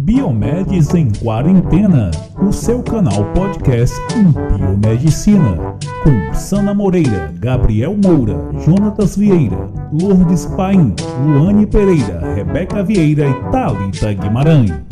Biomedes em Quarentena, o seu canal podcast em biomedicina, com Sana Moreira, Gabriel Moura, Jonatas Vieira, Lourdes Paim, Luane Pereira, Rebeca Vieira e Talita Guimarães.